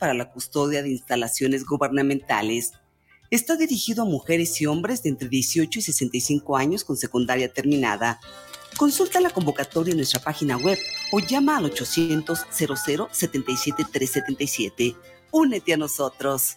para la custodia de instalaciones gubernamentales. Está dirigido a mujeres y hombres de entre 18 y 65 años con secundaria terminada. Consulta la convocatoria en nuestra página web o llama al 800 00 77 377. Únete a nosotros.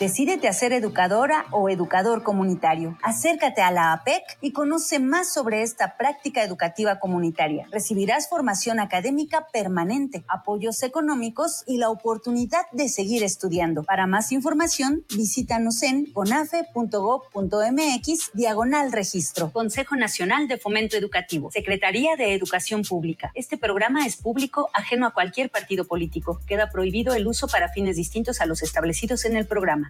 Decídete a ser educadora o educador comunitario. Acércate a la APEC y conoce más sobre esta práctica educativa comunitaria. Recibirás formación académica permanente, apoyos económicos y la oportunidad de seguir estudiando. Para más información, visítanos en conafe.gov.mx diagonal registro. Consejo Nacional de Fomento Educativo. Secretaría de Educación Pública. Este programa es público, ajeno a cualquier partido político. Queda prohibido el uso para fines distintos a los establecidos en el programa.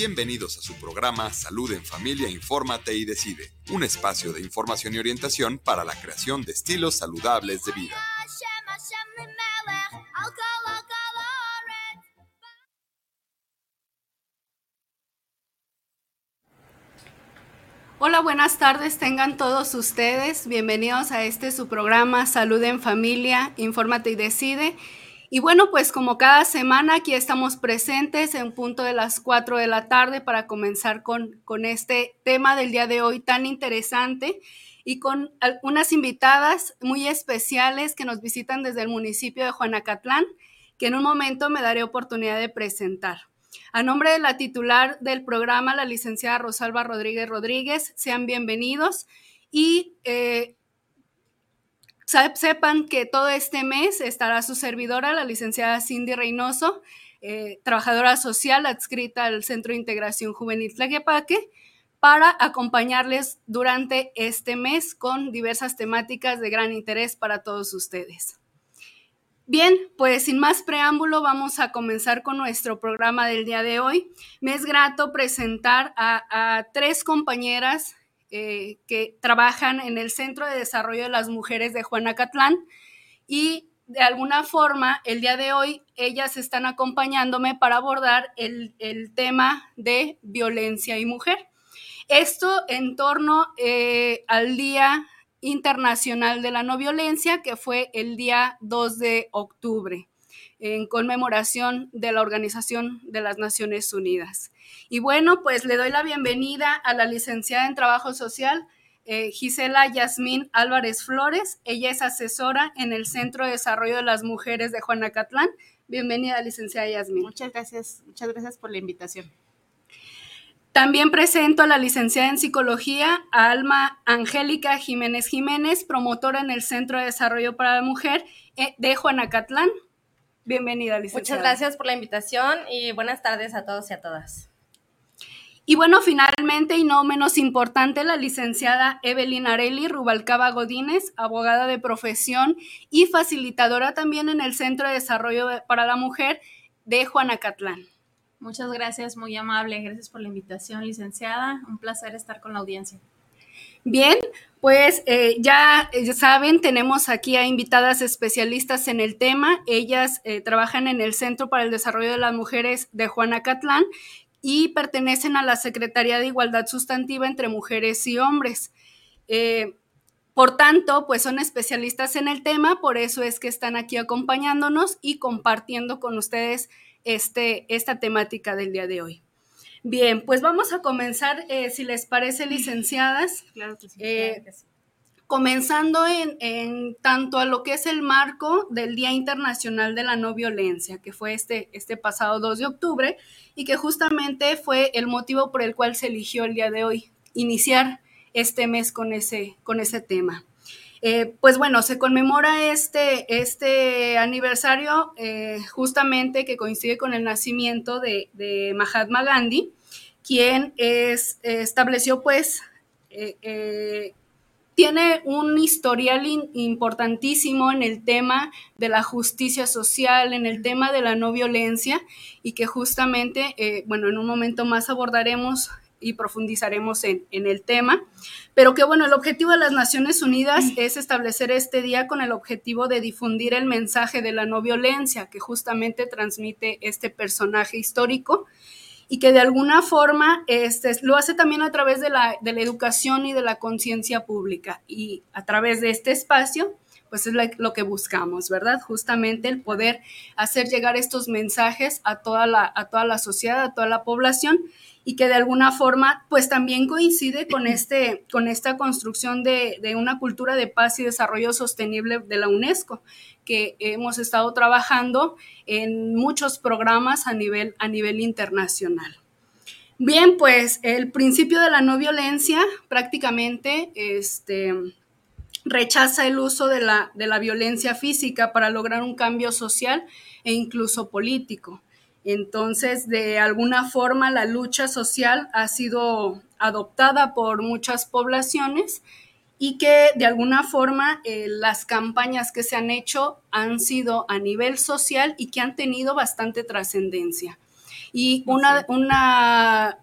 Bienvenidos a su programa Salud en Familia, Infórmate y Decide, un espacio de información y orientación para la creación de estilos saludables de vida. Hola, buenas tardes, tengan todos ustedes. Bienvenidos a este su programa Salud en Familia, Infórmate y Decide. Y bueno, pues como cada semana aquí estamos presentes en punto de las 4 de la tarde para comenzar con, con este tema del día de hoy tan interesante y con algunas invitadas muy especiales que nos visitan desde el municipio de Juanacatlán, que en un momento me daré oportunidad de presentar. A nombre de la titular del programa, la licenciada Rosalba Rodríguez Rodríguez, sean bienvenidos y eh, Sepan que todo este mes estará su servidora, la licenciada Cindy Reynoso, eh, trabajadora social adscrita al Centro de Integración Juvenil Tlaquepaque, para acompañarles durante este mes con diversas temáticas de gran interés para todos ustedes. Bien, pues sin más preámbulo, vamos a comenzar con nuestro programa del día de hoy. Me es grato presentar a, a tres compañeras eh, que trabajan en el Centro de Desarrollo de las Mujeres de Juanacatlán y de alguna forma el día de hoy ellas están acompañándome para abordar el, tema de violencia y mujer. Esto en torno eh, al Día Internacional de la No Violencia, que fue el día 2 de octubre, en conmemoración de la Organización de las Naciones Unidas. Y bueno, pues le doy la bienvenida a la licenciada en Trabajo Social, eh, Gisela Yasmín Álvarez Flores. Ella es asesora en el Centro de Desarrollo de las Mujeres de Juanacatlán. Bienvenida, licenciada Yasmín. Muchas gracias, muchas gracias por la invitación. También presento a la licenciada en Psicología, Alma Angélica Jiménez Jiménez, promotora en el Centro de Desarrollo para la Mujer eh, de Juanacatlán. Bienvenida, licenciada. Muchas gracias por la invitación y buenas tardes a todos y a todas. Y bueno, finalmente y no menos importante, la licenciada Evelyn Areli Rubalcaba Godínez, abogada de profesión y facilitadora también en el Centro de Desarrollo para la Mujer de Juanacatlán. Muchas gracias, muy amable. Gracias por la invitación, licenciada. Un placer estar con la audiencia. Bien, pues eh, ya, saben, tenemos aquí a invitadas especialistas en el tema. Ellas eh, trabajan en el Centro para el Desarrollo de las Mujeres de Juanacatlán y pertenecen a la Secretaría de Igualdad Sustantiva entre Mujeres y Hombres. Eh, por tanto, pues son especialistas en el tema, por eso es que están aquí acompañándonos y compartiendo con ustedes este, esta temática del día de hoy. Bien, pues vamos a comenzar, eh, si les parece, licenciadas. Claro que sí. Eh, comenzando en, tanto a lo que es el marco del Día Internacional de la No Violencia, que fue este, este pasado 2 de octubre y que justamente fue el motivo por el cual se eligió el día de hoy iniciar este mes con ese, con ese tema. Eh, pues bueno, se conmemora este, este aniversario eh, justamente que coincide con el nacimiento de, Mahatma Gandhi, quien es, estableció pues eh, tiene un historial importantísimo en el tema de la justicia social, en el tema de la no violencia y que justamente, bueno, en un momento más abordaremos y profundizaremos en, el tema, pero que bueno, el objetivo de las Naciones Unidas es establecer este día con el objetivo de difundir el mensaje de la no violencia que justamente transmite este personaje histórico y que de alguna forma este, lo hace también a través de la, de la educación y de la conciencia pública. Y a través de este espacio, pues es lo que buscamos, ¿verdad? Justamente el poder hacer llegar estos mensajes a toda la, a toda la sociedad, a toda la población y que de alguna forma pues también coincide con, este, con esta construcción de, de, una cultura de paz y desarrollo sostenible de la UNESCO, que hemos estado trabajando en muchos programas a nivel, a nivel internacional. Bien, pues el principio de la no violencia prácticamente este, rechaza el uso de la, de la violencia física para lograr un cambio social e incluso político. Entonces, de alguna forma, la lucha social ha sido adoptada por muchas poblaciones y que de alguna forma eh, las campañas que se han hecho han sido a nivel social y que han tenido bastante trascendencia. Y una, una,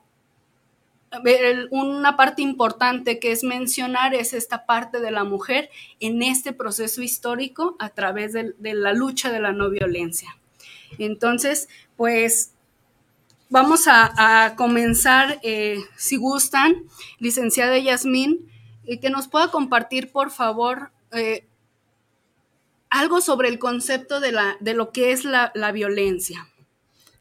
una parte importante que es mencionar es esta parte de la mujer en este proceso histórico a través de, la lucha de la no violencia. Entonces, pues vamos a, comenzar, eh, si gustan, licenciada Yasmín, y que nos pueda compartir, por favor, eh, algo sobre el concepto de, la, de lo que es la, violencia.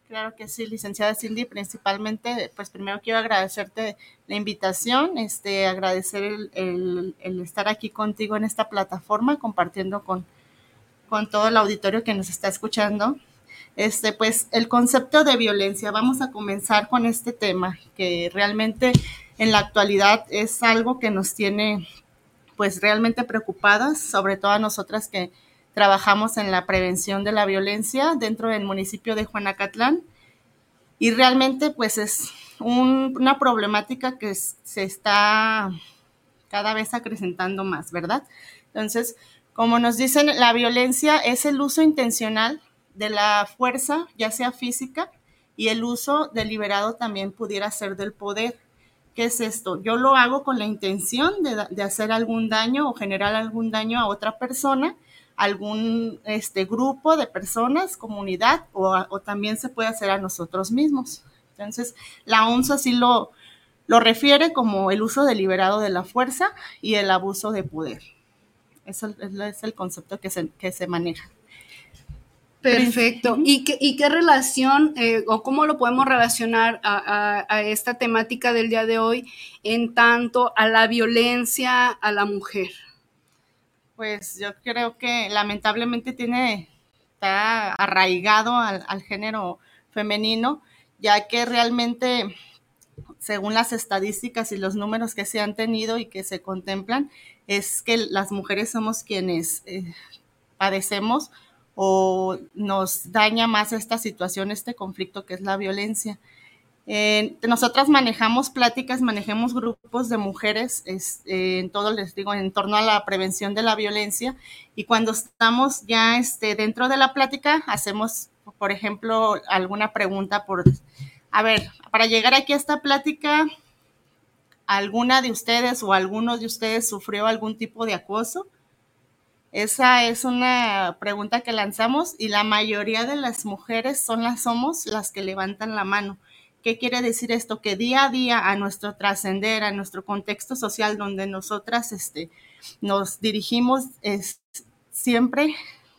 Claro que sí, licenciada Cindy, principalmente, pues primero quiero agradecerte la invitación, este, agradecer el, estar aquí contigo en esta plataforma, compartiendo con, con todo el auditorio que nos está escuchando. Este, pues el concepto de violencia, vamos a comenzar con este tema que realmente en la actualidad es algo que nos tiene pues realmente preocupadas, sobre todo a nosotras que trabajamos en la prevención de la violencia dentro del municipio de Juanacatlán. Y realmente pues es una problemática que se está cada vez acrecentando más, ¿verdad? Entonces, como nos dicen, la violencia es el uso intencional de la fuerza, ya sea física, y el uso deliberado también pudiera ser del poder. ¿Qué es esto? Yo lo hago con la intención de, hacer algún daño o generar algún daño a otra persona, algún este, grupo de personas, comunidad, o, también se puede hacer a nosotros mismos. Entonces, la OMS así lo, lo refiere como el uso deliberado de la fuerza y el abuso de poder. Eso es el concepto que se, que se maneja. Perfecto. ¿Y qué, y qué relación eh, o cómo lo podemos relacionar a, esta temática del día de hoy en tanto a la violencia a la mujer? Pues yo creo que lamentablemente tiene, está arraigado al, género femenino, ya que realmente, según las estadísticas y los números que se han tenido y que se contemplan, es que las mujeres somos quienes eh, padecemos o nos daña más esta situación, este conflicto que es la violencia. Nosotras manejamos pláticas, manejemos grupos de mujeres eh, en todo, les digo, en torno a la prevención de la violencia y cuando estamos ya este, dentro de la plática hacemos, por ejemplo, alguna pregunta por, a ver, para llegar aquí a esta plática, ¿alguna de ustedes o alguno de ustedes sufrió algún tipo de acoso? Esa es una pregunta que lanzamos y la mayoría de las mujeres son las somos las que levantan la mano, ¿Qué quiere decir esto? Que día a día a nuestro trascender, a nuestro contexto social donde nosotras este, nos dirigimos, es siempre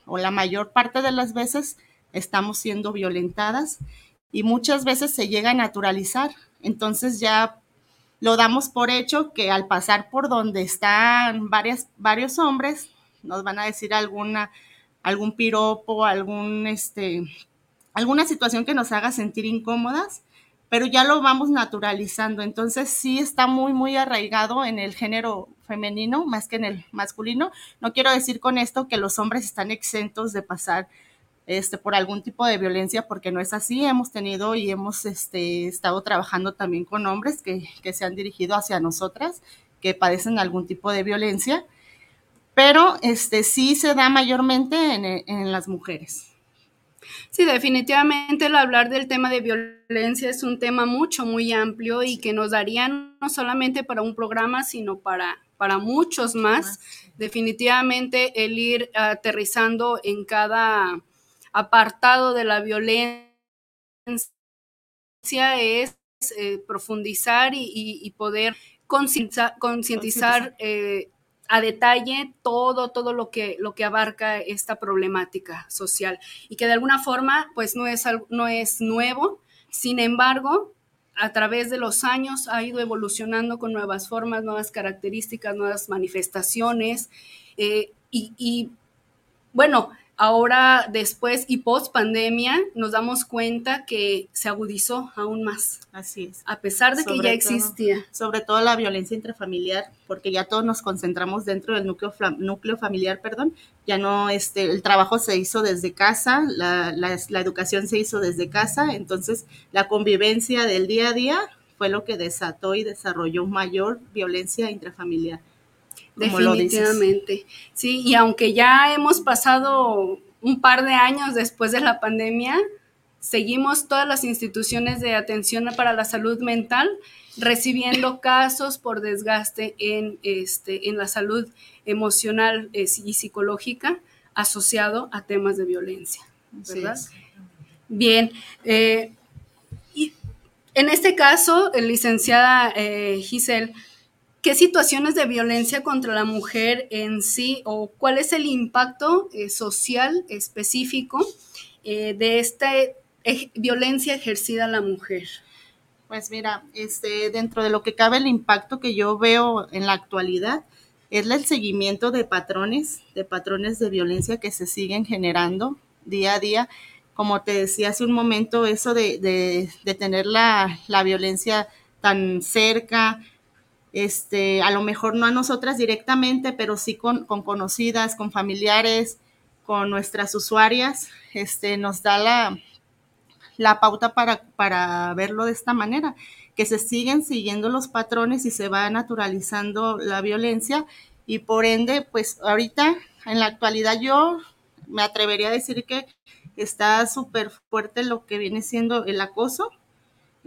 o la mayor parte de las veces estamos siendo violentadas y muchas veces se llega a naturalizar. Entonces ya lo damos por hecho que al pasar por donde están varias, varios hombres, nos van a decir alguna, algún piropo, algún, este, alguna situación que nos haga sentir incómodas, pero ya lo vamos naturalizando. Entonces sí está muy, muy arraigado en el género femenino más que en el masculino. No quiero decir con esto que los hombres están exentos de pasar este, por algún tipo de violencia, porque no es así. Hemos tenido y hemos este, estado trabajando también con hombres que, se han dirigido hacia nosotras, que padecen algún tipo de violencia, pero este, sí se da mayormente en, en las mujeres. Sí, definitivamente el hablar del tema de violencia es un tema mucho, muy amplio y que nos daría no solamente para un programa, sino para, para muchos más. Definitivamente el ir aterrizando en cada apartado de la violencia es eh, profundizar y, poder concientizar. eh, a detalle todo, todo lo que, lo que abarca esta problemática social y que de alguna forma pues no es, no es nuevo, sin embargo, a través de los años ha ido evolucionando con nuevas formas, nuevas características, nuevas manifestaciones eh, y, y bueno, Ahora, después y post pandemia, nos damos cuenta que se agudizó aún más. Así es. A pesar de que ya existía. Sobre todo la violencia intrafamiliar, porque ya todos nos concentramos dentro del núcleo, núcleo familiar, perdón. Ya no, este, el trabajo se hizo desde casa, la, la educación se hizo desde casa, entonces la convivencia del día a día fue lo que desató y desarrolló mayor violencia intrafamiliar. Definitivamente. Sí, y aunque ya hemos pasado un par de años después de la pandemia, seguimos todas las instituciones de atención para la salud mental recibiendo casos por desgaste en, este, en la salud emocional eh, y psicológica asociado a temas de violencia. ¿Verdad? Bien. Eh, y en este caso, licenciada eh, Giselle, ¿Qué situaciones de violencia contra la mujer en sí o cuál es el impacto eh, social específico eh, de esta violencia ejercida a la mujer? Pues mira, este, dentro de lo que cabe el impacto que yo veo en la actualidad es el seguimiento de patrones, de patrones de violencia que se siguen generando día a día. Como te decía hace un momento, eso de, tener la, la violencia tan cerca, este, a lo mejor no a nosotras directamente, pero sí con, conocidas, con familiares, con nuestras usuarias, este, nos da la, la pauta para, para verlo de esta manera, que se siguen siguiendo los patrones y se va naturalizando la violencia. Y por ende, pues ahorita, en la actualidad yo me atrevería a decir que está súper fuerte lo que viene siendo el acoso,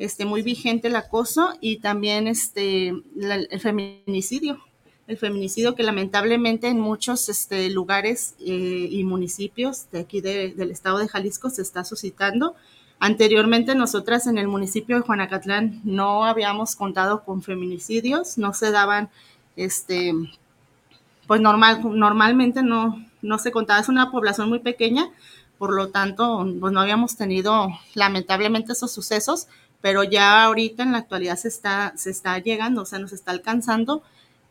este, muy vigente el acoso y también este, el feminicidio. El feminicidio que lamentablemente en muchos este, lugares eh, y municipios de aquí del estado de Jalisco se está suscitando. Anteriormente nosotras en el municipio de Juanacatlán no habíamos contado con feminicidios, no se daban, este, pues normal, normalmente no, no se contaba, es una población muy pequeña, por lo tanto, pues no habíamos tenido lamentablemente esos sucesos, pero ya ahorita en la actualidad se está, se está llegando, o sea, nos está alcanzando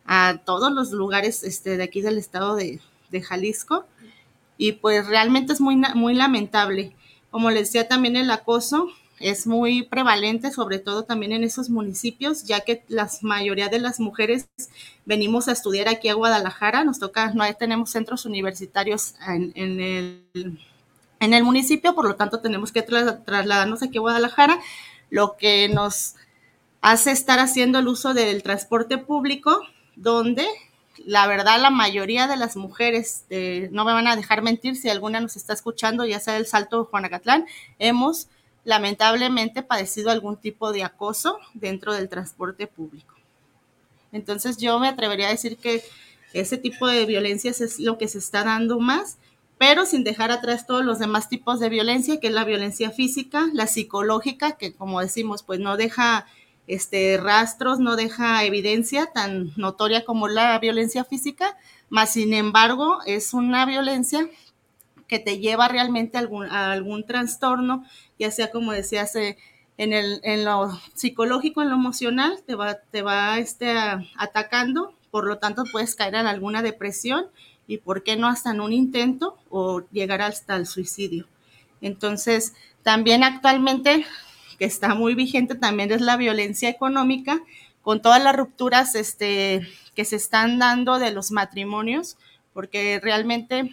a todos los lugares este, de aquí del estado de, Jalisco. Y pues realmente es muy, muy lamentable. Como les decía también el acoso es muy prevalente, sobre todo también en esos municipios, ya que la mayoría de las mujeres venimos a estudiar aquí a Guadalajara, nos toca, no tenemos centros universitarios en, el, en el municipio, por lo tanto tenemos que trasladarnos aquí a Guadalajara lo que nos hace estar haciendo el uso del transporte público, donde la verdad la mayoría de las mujeres, eh, no me van a dejar mentir si alguna nos está escuchando, ya sea del Salto de Juanacatlán, hemos lamentablemente padecido algún tipo de acoso dentro del transporte público. Entonces yo me atrevería a decir que ese tipo de violencias es lo que se está dando más pero sin dejar atrás todos los demás tipos de violencia, que es la violencia física, la psicológica, que como decimos, pues no deja este, rastros, no deja evidencia tan notoria como la violencia física, más sin embargo es una violencia que te lleva realmente a algún, a algún trastorno, ya sea como decías, eh, en, el, en lo psicológico, en lo emocional, te va, te va este, atacando, por lo tanto puedes caer en alguna depresión y por qué no hasta en un intento o llegar hasta el suicidio. Entonces, también actualmente, que está muy vigente, también es la violencia económica, con todas las rupturas este, que se están dando de los matrimonios, porque realmente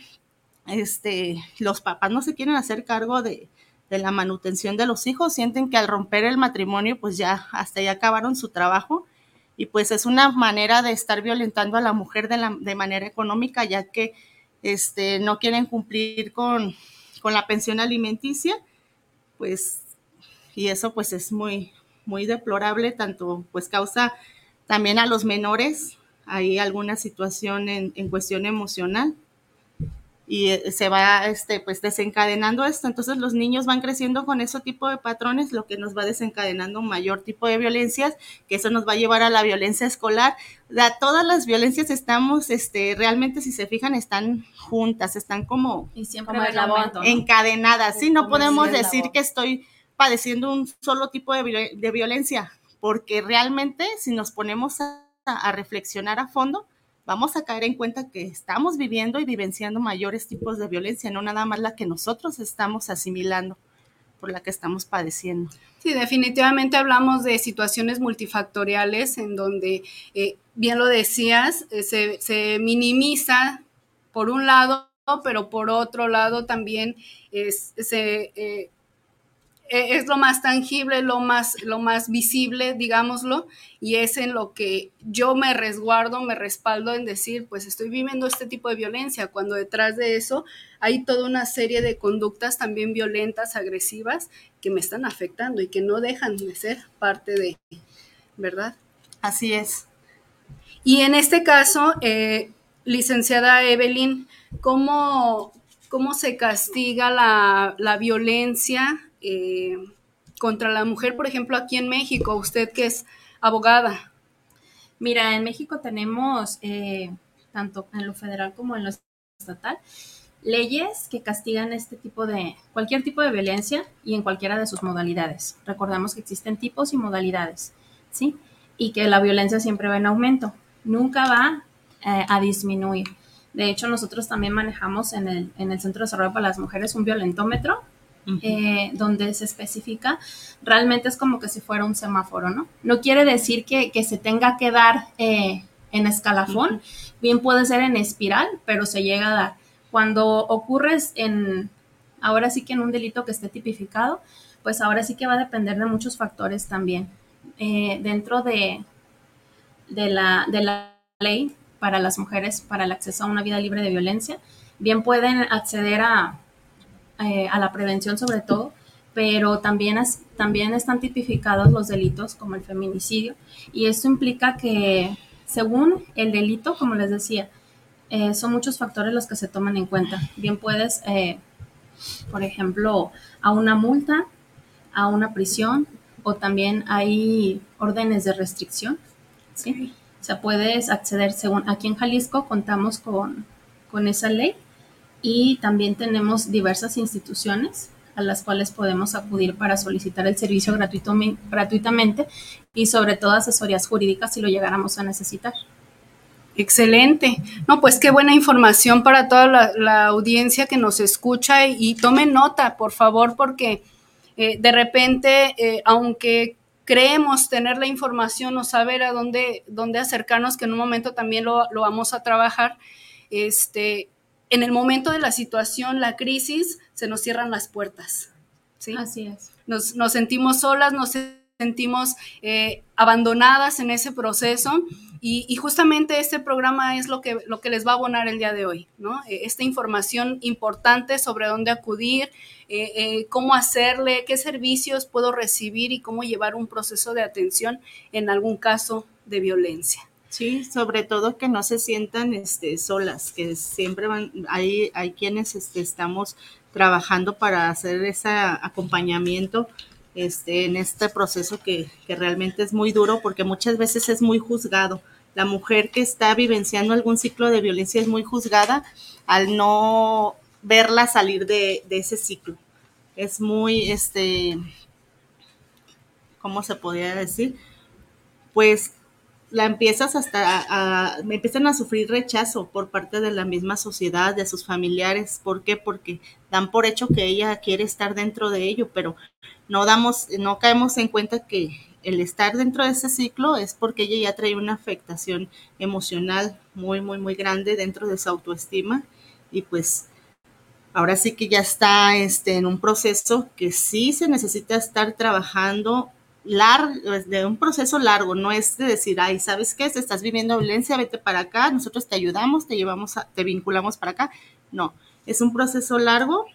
este, los papás no se quieren hacer cargo de, de la manutención de los hijos, sienten que al romper el matrimonio, pues ya hasta ya acabaron su trabajo y pues es una manera de estar violentando a la mujer de, la, de manera económica, ya que este, no quieren cumplir con, con, la pensión alimenticia, pues, y eso pues es muy, muy deplorable, tanto pues causa también a los menores, hay alguna situación en, en cuestión emocional y eh, se va este, pues desencadenando esto. Entonces los niños van creciendo con ese tipo de patrones, lo que nos va desencadenando un mayor tipo de violencias, que eso nos va a llevar a la violencia escolar. Da, todas las violencias estamos, este, realmente si se fijan, están juntas, están como, y siempre como encadenadas. Sí, no podemos decir que estoy padeciendo un solo tipo de, de, violencia, porque realmente si nos ponemos a, a reflexionar a fondo, vamos a caer en cuenta que estamos viviendo y vivenciando mayores tipos de violencia, no nada más la que nosotros estamos asimilando por la que estamos padeciendo. Sí, definitivamente hablamos de situaciones multifactoriales en donde, eh, bien lo decías, eh, se, se, minimiza por un lado, pero por otro lado también se, eh, e, es lo más tangible, lo más, lo más visible, digámoslo, y es en lo que yo me resguardo, me respaldo en decir, pues estoy viviendo este tipo de violencia, cuando detrás de eso hay toda una serie de conductas también violentas, agresivas, que me están afectando y que no dejan de ser parte de, ¿verdad? Así es. Y en este caso, eh, licenciada Evelyn, ¿cómo, ¿cómo se castiga la, la violencia eh, contra la mujer, por ejemplo, aquí en México, usted que es abogada? Mira, en México tenemos, eh, tanto en lo federal como en lo estatal, leyes que castigan este tipo de, cualquier tipo de violencia y en cualquiera de sus modalidades. Recordemos que existen tipos y modalidades, ¿sí? Y que la violencia siempre va en aumento, nunca va eh, a disminuir. De hecho, nosotros también manejamos en el, en el Centro de Desarrollo para las Mujeres un violentómetro eh, donde se especifica, realmente es como que si fuera un semáforo, ¿no? No quiere decir que, que se tenga que dar eh, en escalafón, bien puede ser en espiral, pero se llega a dar. Cuando ocurres en, ahora sí que en un delito que esté tipificado, pues ahora sí que va a depender de muchos factores también. Eh, dentro de, de, la, de la ley para las mujeres para el acceso a una vida libre de violencia, bien pueden acceder a eh, a la prevención sobre todo, pero también, es, también están tipificados los delitos como el feminicidio y esto implica que según el delito, como les decía, eh, son muchos factores los que se toman en cuenta. Bien puedes, eh, por ejemplo, a una multa, a una prisión o también hay órdenes de restricción, ¿sí? O sea, puedes acceder según, aquí en Jalisco contamos con, con esa ley y también tenemos diversas instituciones a las cuales podemos acudir para solicitar el servicio gratuito, gratuitamente y sobre todo asesorías jurídicas si lo llegáramos a necesitar. Excelente. No, pues qué buena información para toda la, audiencia que nos escucha y, y, tome nota, por favor, porque eh, de repente, eh, aunque creemos tener la información o saber a dónde, dónde acercarnos, que en un momento también lo, lo vamos a trabajar, este, en el momento de la situación, la crisis, se nos cierran las puertas. ¿sí? Así es. Nos, nos sentimos solas, nos sentimos eh, abandonadas en ese proceso y, y, justamente este programa es lo que, lo que les va a abonar el día de hoy, ¿no? Eh, esta información importante sobre dónde acudir, eh, eh, cómo hacerle, qué servicios puedo recibir y cómo llevar un proceso de atención en algún caso de violencia. Sí, sobre todo que no se sientan este, solas, que siempre van, hay, hay quienes este, estamos trabajando para hacer ese acompañamiento este, en este proceso que, que realmente es muy duro porque muchas veces es muy juzgado. La mujer que está vivenciando algún ciclo de violencia es muy juzgada al no verla salir de, de ese ciclo. Es muy, este, ¿cómo se podría decir? Pues la empiezas hasta a, me empiezan a sufrir rechazo por parte de la misma sociedad, de sus familiares. ¿Por qué? Porque dan por hecho que ella quiere estar dentro de ello, pero no damos, no caemos en cuenta que el estar dentro de ese ciclo es porque ella ya trae una afectación emocional muy, muy, muy grande dentro de su autoestima y pues ahora sí que ya está este, en un proceso que sí se necesita estar trabajando largo, de un proceso largo, no es de decir, ay, ¿sabes qué? Si estás viviendo violencia, vete para acá, nosotros te ayudamos, te llevamos, a, te vinculamos para acá. No, es un proceso largo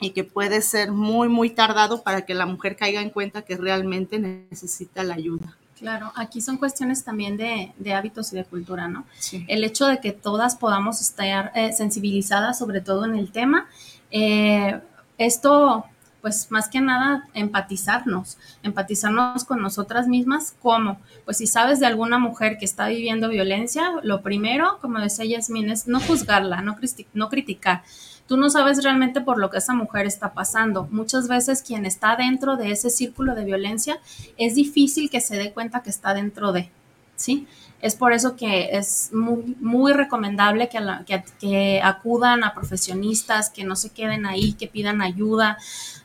y que puede ser muy, muy tardado para que la mujer caiga en cuenta que realmente necesita la ayuda. Claro, aquí son cuestiones también de, de hábitos y de cultura, ¿no? Sí. El hecho de que todas podamos estar eh, sensibilizadas, sobre todo en el tema, eh, esto pues más que nada empatizarnos, empatizarnos con nosotras mismas, ¿cómo? Pues si sabes de alguna mujer que está viviendo violencia, lo primero, como decía Yasmin, es no juzgarla, no, no criticar. Tú no sabes realmente por lo que esa mujer está pasando. Muchas veces quien está dentro de ese círculo de violencia es difícil que se dé cuenta que está dentro de, ¿sí? Es por eso que es muy, muy recomendable que, que, acudan a profesionistas, que no se queden ahí, que pidan ayuda.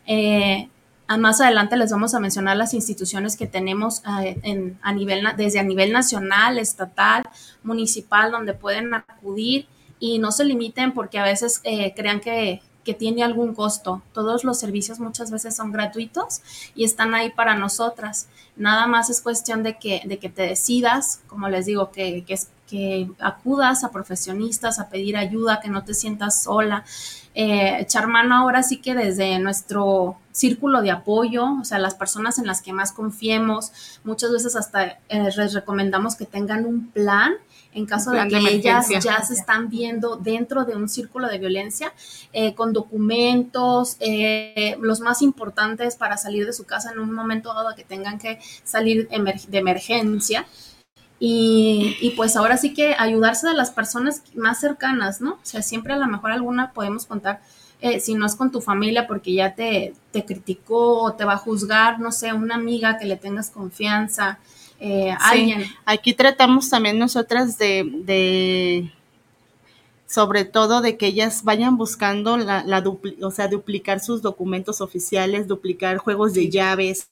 Eh, más adelante les vamos a mencionar las instituciones que tenemos eh, en, a nivel, desde a nivel nacional, estatal, municipal, donde pueden acudir y no se limiten porque a veces eh, crean que, que tiene algún costo. Todos los servicios muchas veces son gratuitos y están ahí para nosotras. Nada más es cuestión de que, de que te decidas, como les digo, que, que, que acudas a profesionistas a pedir ayuda, que no te sientas sola. Eh, echar mano ahora sí que desde nuestro círculo de apoyo, o sea, las personas en las que más confiemos, muchas veces hasta eh, les recomendamos que tengan un plan en caso de que ellas ya se están viendo dentro de un círculo de violencia, eh, con documentos, eh, los más importantes para salir de su casa en un momento dado que tengan que salir de emergencia. Y, y, pues ahora sí que ayudarse de las personas más cercanas, ¿no? O sea, siempre a lo mejor alguna podemos contar, eh, si no es con tu familia porque ya te, te criticó o te va a juzgar, no sé, una amiga que le tengas confianza, eh, alguien. Aquí tratamos también nosotras de, de, sobre todo de que ellas vayan buscando la, la o sea, duplicar sus documentos oficiales, duplicar juegos de llaves.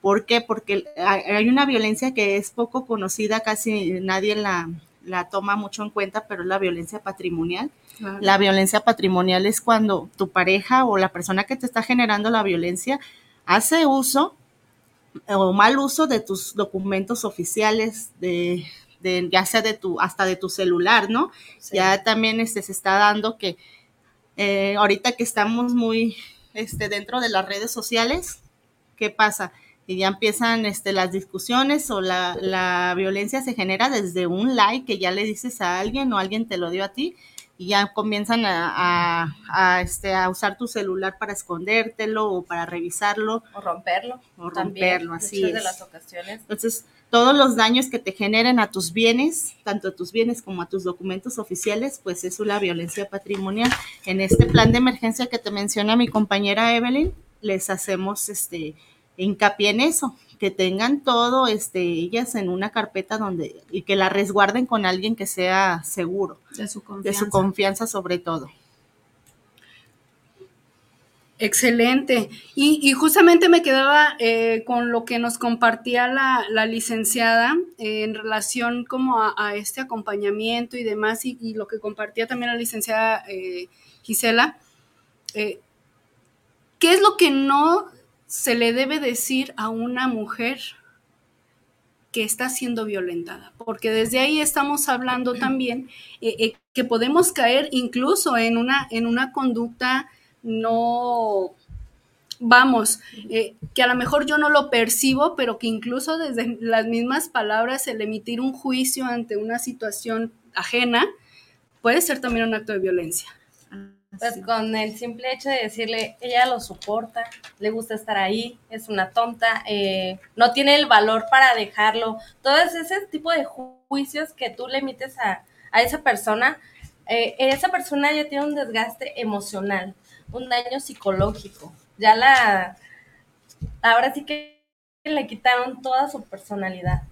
¿Por qué? Porque hay una violencia que es poco conocida, casi nadie la, la toma mucho en cuenta, pero es la violencia patrimonial. Claro. La violencia patrimonial es cuando tu pareja o la persona que te está generando la violencia hace uso o mal uso de tus documentos oficiales, de, de, ya sea de tu, hasta de tu celular, ¿no? Sí. Ya también este, se está dando que eh, ahorita que estamos muy este, dentro de las redes sociales, ¿qué pasa? Y ya empiezan este, las discusiones o la, la violencia se genera desde un like que ya le dices a alguien o alguien te lo dio a ti y ya comienzan a, a, a, este, a usar tu celular para escondértelo o para revisarlo. O romperlo. O romperlo, así es. de las ocasiones. Entonces, todos los daños que te generen a tus bienes, tanto a tus bienes como a tus documentos oficiales, pues es una violencia patrimonial. En este plan de emergencia que te menciona mi compañera Evelyn, les hacemos este hincapié en eso, que tengan todo este, ellas en una carpeta donde y que la resguarden con alguien que sea seguro, de su confianza, de su confianza sobre todo. Excelente. Y, y, justamente me quedaba eh, con lo que nos compartía la, la licenciada eh, en relación como a, a, este acompañamiento y demás, y, y, lo que compartía también la licenciada eh, Gisela. ¿Qué es lo que no se le debe decir a una mujer que está siendo violentada, porque desde ahí estamos hablando también eh, eh, que podemos caer incluso en una, en una conducta no, vamos, eh, que a lo mejor yo no lo percibo, pero que incluso desde las mismas palabras, el emitir un juicio ante una situación ajena, puede ser también un acto de violencia. Pues con el simple hecho de decirle, ella lo soporta, le gusta estar ahí, es una tonta, eh, no tiene el valor para dejarlo, todo ese tipo de juicios que tú le emites a, a esa persona, eh, esa persona ya tiene un desgaste emocional, un daño psicológico, ya la, ahora sí que le quitaron toda su personalidad.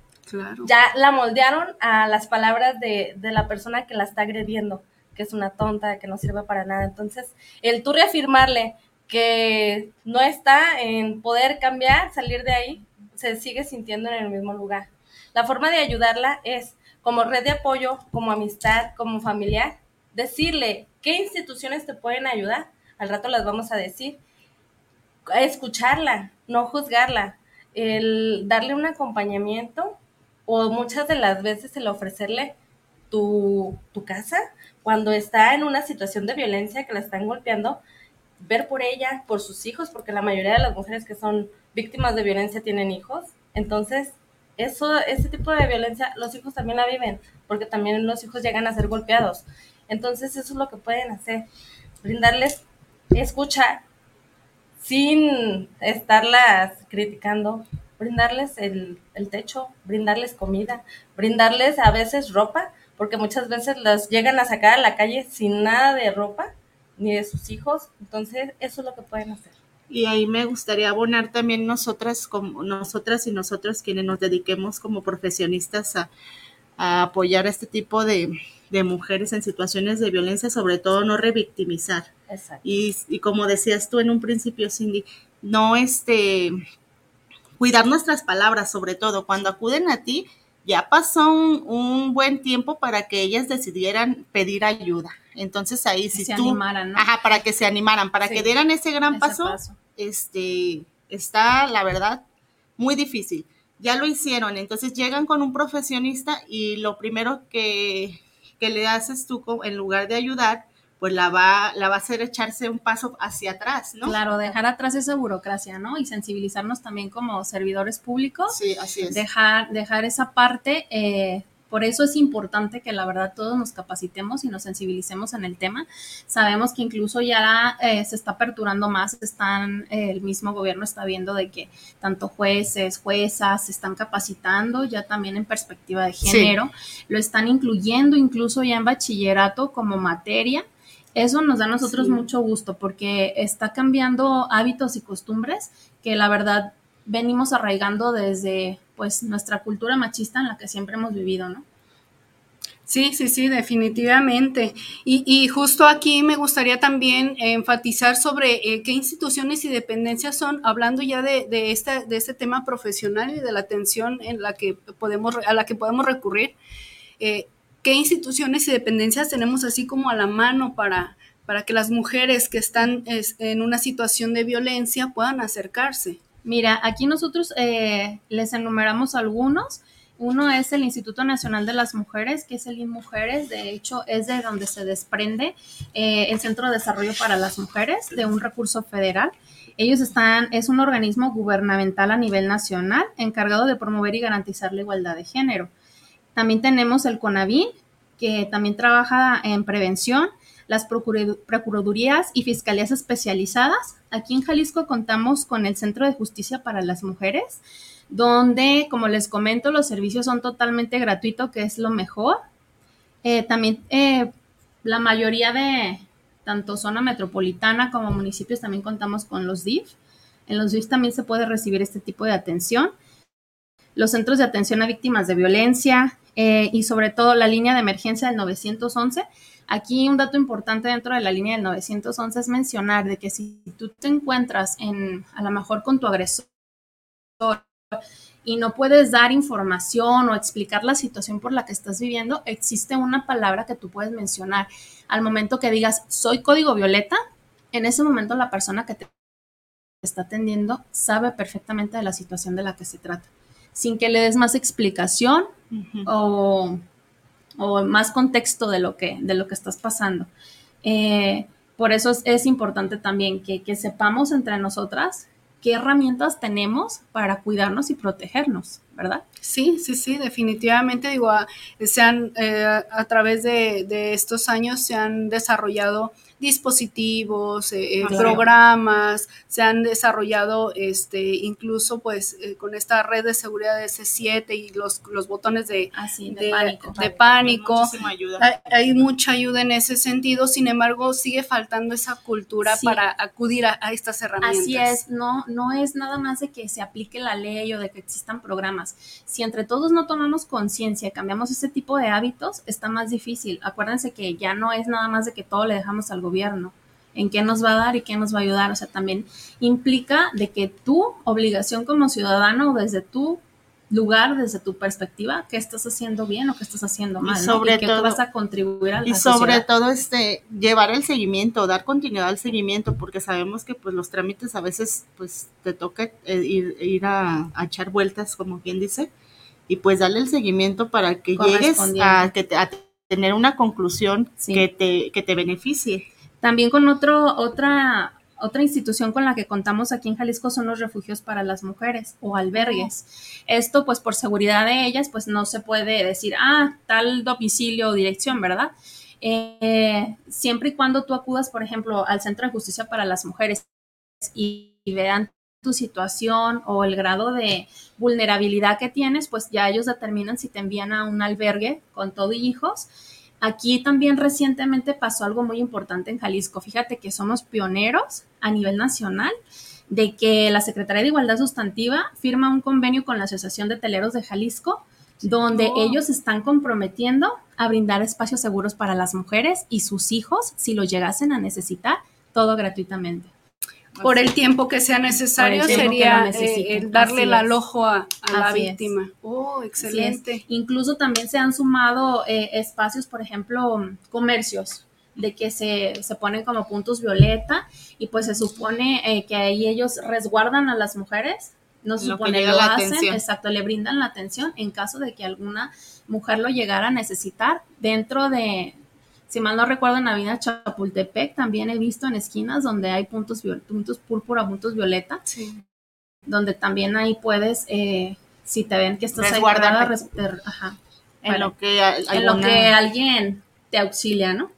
Ya la moldearon a las palabras de, de la persona que la está agrediendo, que es una tonta, que no sirve para nada. Entonces, el tú reafirmarle que no está en poder cambiar, salir de ahí, se sigue sintiendo en el mismo lugar. La forma de ayudarla es como red de apoyo, como amistad, como familiar, decirle qué instituciones te pueden ayudar, al rato las vamos a decir, escucharla, no juzgarla, el darle un acompañamiento o muchas de las veces el ofrecerle tu, tu casa cuando está en una situación de violencia que la están golpeando, ver por ella, por sus hijos, porque la mayoría de las mujeres que son víctimas de violencia tienen hijos. Entonces, eso, ese tipo de violencia, los hijos también la viven, porque también los hijos llegan a ser golpeados. Entonces, eso es lo que pueden hacer, brindarles escucha sin estarlas criticando, brindarles el, el, techo, brindarles comida, brindarles a veces ropa, porque muchas veces las llegan a sacar a la calle sin nada de ropa, ni de sus hijos, entonces eso es lo que pueden hacer. Y ahí me gustaría abonar también nosotras, como nosotras y nosotros quienes nos dediquemos como profesionistas a, a apoyar a este tipo de, de, mujeres en situaciones de violencia, sobre todo no revictimizar. Exacto. Y, y como decías tú en un principio, Cindy, no este cuidar nuestras palabras, sobre todo cuando acuden a ti, ya pasó un, un, buen tiempo para que ellas decidieran pedir ayuda. Entonces ahí si se tú, animaran, ¿no? ajá, para que se animaran, para Sí. que dieran ese gran Ese paso, paso. este, está, la verdad, muy difícil. Ya lo hicieron, entonces llegan con un profesionista y lo primero que, que le haces tú, en lugar de ayudar, pues la va, la va a hacer echarse un paso hacia atrás, ¿no? Claro, dejar atrás esa burocracia, ¿no? Y sensibilizarnos también como servidores públicos. Sí, así es. Dejar, dejar esa parte. eh, por eso es importante que la verdad todos nos capacitemos y nos sensibilicemos en el tema. Sabemos que incluso ya eh, se está aperturando más, están, eh, el mismo gobierno está viendo de que tanto jueces, juezas se están capacitando ya también en perspectiva de Sí. género, lo están incluyendo incluso ya en bachillerato como materia. Eso nos da a nosotros Sí. mucho gusto porque está cambiando hábitos y costumbres que la verdad venimos arraigando desde pues nuestra cultura machista en la que siempre hemos vivido, ¿no? Sí, sí, sí, definitivamente. Y, y justo aquí me gustaría también enfatizar sobre eh, qué instituciones y dependencias son, hablando ya de, de, este, de este tema profesional y de la atención en la que podemos, a la que podemos recurrir. Eh, ¿Qué instituciones y dependencias tenemos así como a la mano para, para que las mujeres que están es, en una situación de violencia puedan acercarse? Mira, aquí nosotros eh, les enumeramos algunos. Uno es el Instituto Nacional de las Mujeres, que es el INMujeres. De hecho, es de donde se desprende eh, el Centro de Desarrollo para las Mujeres, de un recurso federal. Ellos están, es un organismo gubernamental a nivel nacional encargado de promover y garantizar la igualdad de género. También tenemos el CONAVIN, que también trabaja en prevención, las procuradurías y fiscalías especializadas. Aquí en Jalisco contamos con el Centro de Justicia para las Mujeres, donde, como les comento, los servicios son totalmente gratuitos, que es lo mejor. Eh, también eh, la mayoría de tanto zona metropolitana como municipios también contamos con los DIF. En los DIF también se puede recibir este tipo de atención. Los centros de atención a víctimas de violencia eh, y sobre todo la línea de emergencia del 911. Aquí un dato importante dentro de la línea del 911 es mencionar de que si tú te encuentras en, a lo mejor con tu agresor y no puedes dar información o explicar la situación por la que estás viviendo, existe una palabra que tú puedes mencionar. Al momento que digas, soy código violeta, en ese momento la persona que te está atendiendo sabe perfectamente de la situación de la que se trata, sin que le des más explicación uh -huh. o, o, más contexto de lo que, de lo que estás pasando. Eh, por eso es, importante también que, que sepamos entre nosotras qué herramientas tenemos para cuidarnos y protegernos, ¿verdad? Sí, sí, sí, definitivamente. Digo, a, se han, eh, a través de, de, estos años se han desarrollado dispositivos, eh, eh, programas, se han desarrollado este, incluso pues eh, con esta red de seguridad de C7 y los, los botones de, ah, de, pánico. De pánico. Hay, mucha ayuda en ese sentido, sin embargo sigue faltando esa cultura para acudir a, estas herramientas. Así es, no, no es nada más de que se aplique la ley o de que existan programas. Si entre todos no tomamos conciencia, cambiamos ese tipo de hábitos, está más difícil. Acuérdense que ya no es nada más de que todo le dejamos al gobierno, en qué nos va a dar y qué nos va a ayudar. O sea, también implica de que tu obligación como ciudadano, desde tu lugar, desde tu perspectiva, qué estás haciendo bien o qué estás haciendo mal, y sobre todo, vas a contribuir a Y sobre todo este llevar el seguimiento, dar continuidad al seguimiento, porque sabemos que pues los trámites a veces pues te toca eh, ir, ir a, echar vueltas, como quien dice, y pues darle el seguimiento para que llegues a, que a tener una conclusión que, te, que te beneficie. También con otro, otra, otra institución con la que contamos aquí en Jalisco son los refugios para las mujeres o albergues. Esto, pues por seguridad de ellas, pues no se puede decir, ah, tal domicilio o dirección, ¿verdad? Eh, siempre y cuando tú acudas, por ejemplo, al Centro de Justicia para las Mujeres y, vean tu situación o el grado de vulnerabilidad que tienes, pues ya ellos determinan si te envían a un albergue con todo y hijos Aquí también recientemente pasó algo muy importante en Jalisco. Fíjate que somos pioneros a nivel nacional de que la Secretaría de Igualdad Sustantiva firma un convenio con la Asociación de Teleros de Jalisco, donde oh. ellos están comprometiendo a brindar espacios seguros para las mujeres y sus hijos si lo llegasen a necesitar, todo gratuitamente por el tiempo que sea necesario sería eh, darle el alojo a, la víctima. Oh, excelente. Incluso también se han sumado eh, espacios, por ejemplo, comercios de que se, se, ponen como puntos violeta y pues se supone eh, que ahí ellos resguardan a las mujeres, no se supone lo, lo hacen, exacto, le brindan la atención en caso de que alguna mujer lo llegara a necesitar dentro de, si mal no recuerdo, en la Avenida Chapultepec también he visto en esquinas donde hay puntos, puntos púrpura, puntos violeta, donde también ahí puedes, eh, si te ven que estás ajá, en, lo que, en lo que alguien te auxilia, ¿no?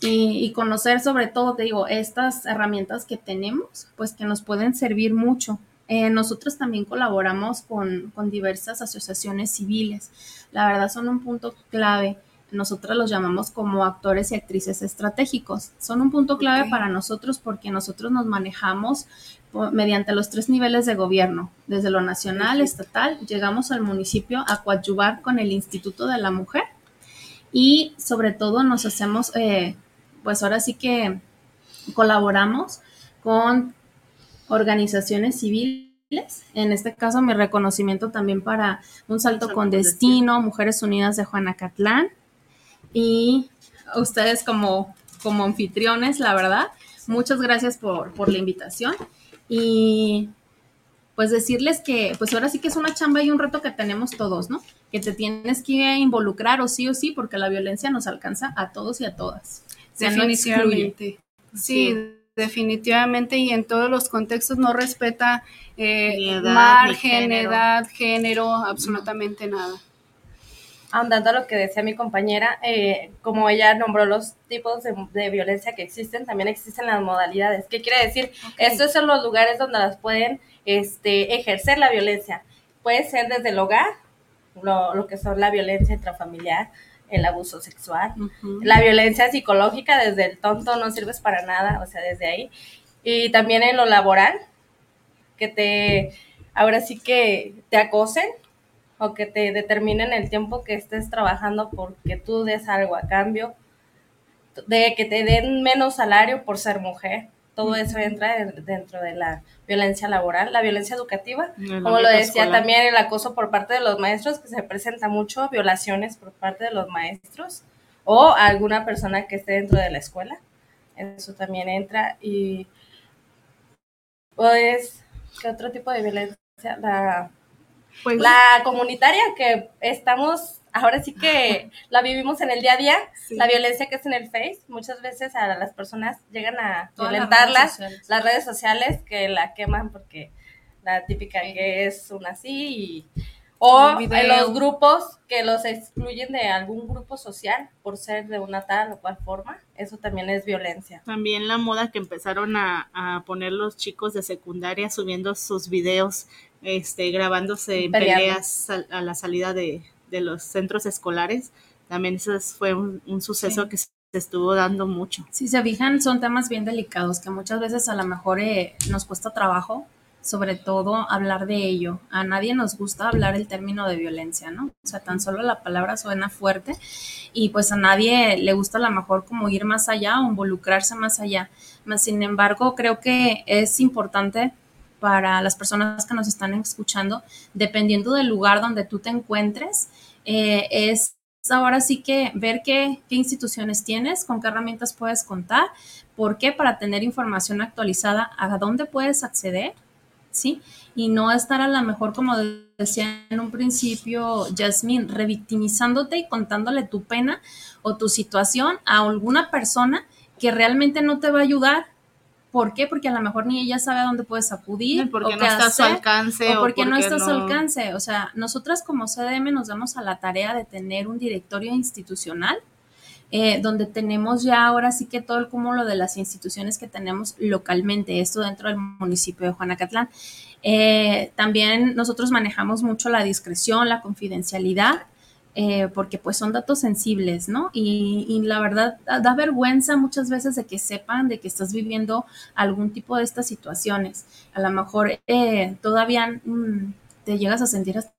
y, y, conocer sobre todo, te digo, estas herramientas que tenemos, pues que nos pueden servir mucho. Eh, nosotros también colaboramos con, con diversas asociaciones civiles. La verdad son un punto clave nosotros los llamamos como actores y actrices estratégicos. Son un punto clave para nosotros porque nosotros nos manejamos mediante los tres niveles de gobierno, desde lo nacional, estatal, llegamos al municipio a coadyuvar con el Instituto de la Mujer y sobre todo nos hacemos, eh, pues ahora sí que colaboramos con organizaciones civiles. En este caso, mi reconocimiento también para Un Salto, con, destino, Mujeres Unidas de Juanacatlán, y ustedes como, como anfitriones, la verdad, muchas gracias por, la invitación y pues decirles que pues ahora sí que es una chamba y un reto que tenemos todos, ¿no? Que te tienes que involucrar o sí o sí porque la violencia nos alcanza a todos y a todas. Definitivamente. sí, definitivamente y en todos los contextos no respeta eh, margen, edad, género, absolutamente nada ahondando a lo que decía mi compañera, eh, como ella nombró los tipos de, violencia que existen, también existen las modalidades. ¿Qué quiere decir? Estos son los lugares donde las pueden este, ejercer la violencia. Puede ser desde el hogar, lo, que son la violencia intrafamiliar, el abuso sexual, la violencia psicológica, desde el tonto no sirves para nada, o sea, desde ahí. Y también en lo laboral, que te, ahora sí que te acosen, o que te determinen el tiempo que estés trabajando porque tú des algo a cambio, de que te den menos salario por ser mujer. Todo eso entra dentro de la violencia laboral, la violencia educativa, como lo decía también el acoso por parte de los maestros, que se presenta mucho, violaciones por parte de los maestros o alguna persona que esté dentro de la escuela. Eso también entra y pues, ¿qué otro tipo de violencia? La pues, la comunitaria que estamos ahora sí que la vivimos en el día a día, la violencia que es en el Face, muchas veces a las personas llegan a violentarlas, las redes, sociales que la queman porque la típica que es una así y o en los grupos que los excluyen de algún grupo social por ser de una tal o cual forma, eso también es violencia. También la moda que empezaron a, a poner los chicos de secundaria subiendo sus videos, este, grabándose en peleas a, la salida de, de, los centros escolares, también eso fue un, suceso que se estuvo dando mucho. Si se fijan, son temas bien delicados que muchas veces a lo mejor eh, nos cuesta trabajo sobre todo hablar de ello. A nadie nos gusta hablar el término de violencia, ¿no? O sea, tan solo la palabra suena fuerte y pues a nadie le gusta a lo mejor como ir más allá o involucrarse más allá. sin embargo, creo que es importante para las personas que nos están escuchando, dependiendo del lugar donde tú te encuentres, eh, es ahora sí que ver qué, qué, instituciones tienes, con qué herramientas puedes contar, por qué, para tener información actualizada, a dónde puedes acceder ¿sí? Y no estar a lo mejor, como decía en un principio Jasmine, revictimizándote y contándole tu pena o tu situación a alguna persona que realmente no te va a ayudar. ¿Por qué? Porque a lo mejor ni ella sabe a dónde puedes acudir. porque no está a su alcance. O porque, no está a su alcance. O sea, nosotras como CDM nos damos a la tarea de tener un directorio institucional eh, donde tenemos ya ahora sí que todo el cúmulo de las instituciones que tenemos localmente, esto dentro del municipio de Juanacatlán. Eh, también nosotros manejamos mucho la discreción, la confidencialidad, eh, porque pues son datos sensibles, ¿no? Y, la verdad da, vergüenza muchas veces de que sepan de que estás viviendo algún tipo de estas situaciones. A lo mejor todavía mm, te llegas a sentir hasta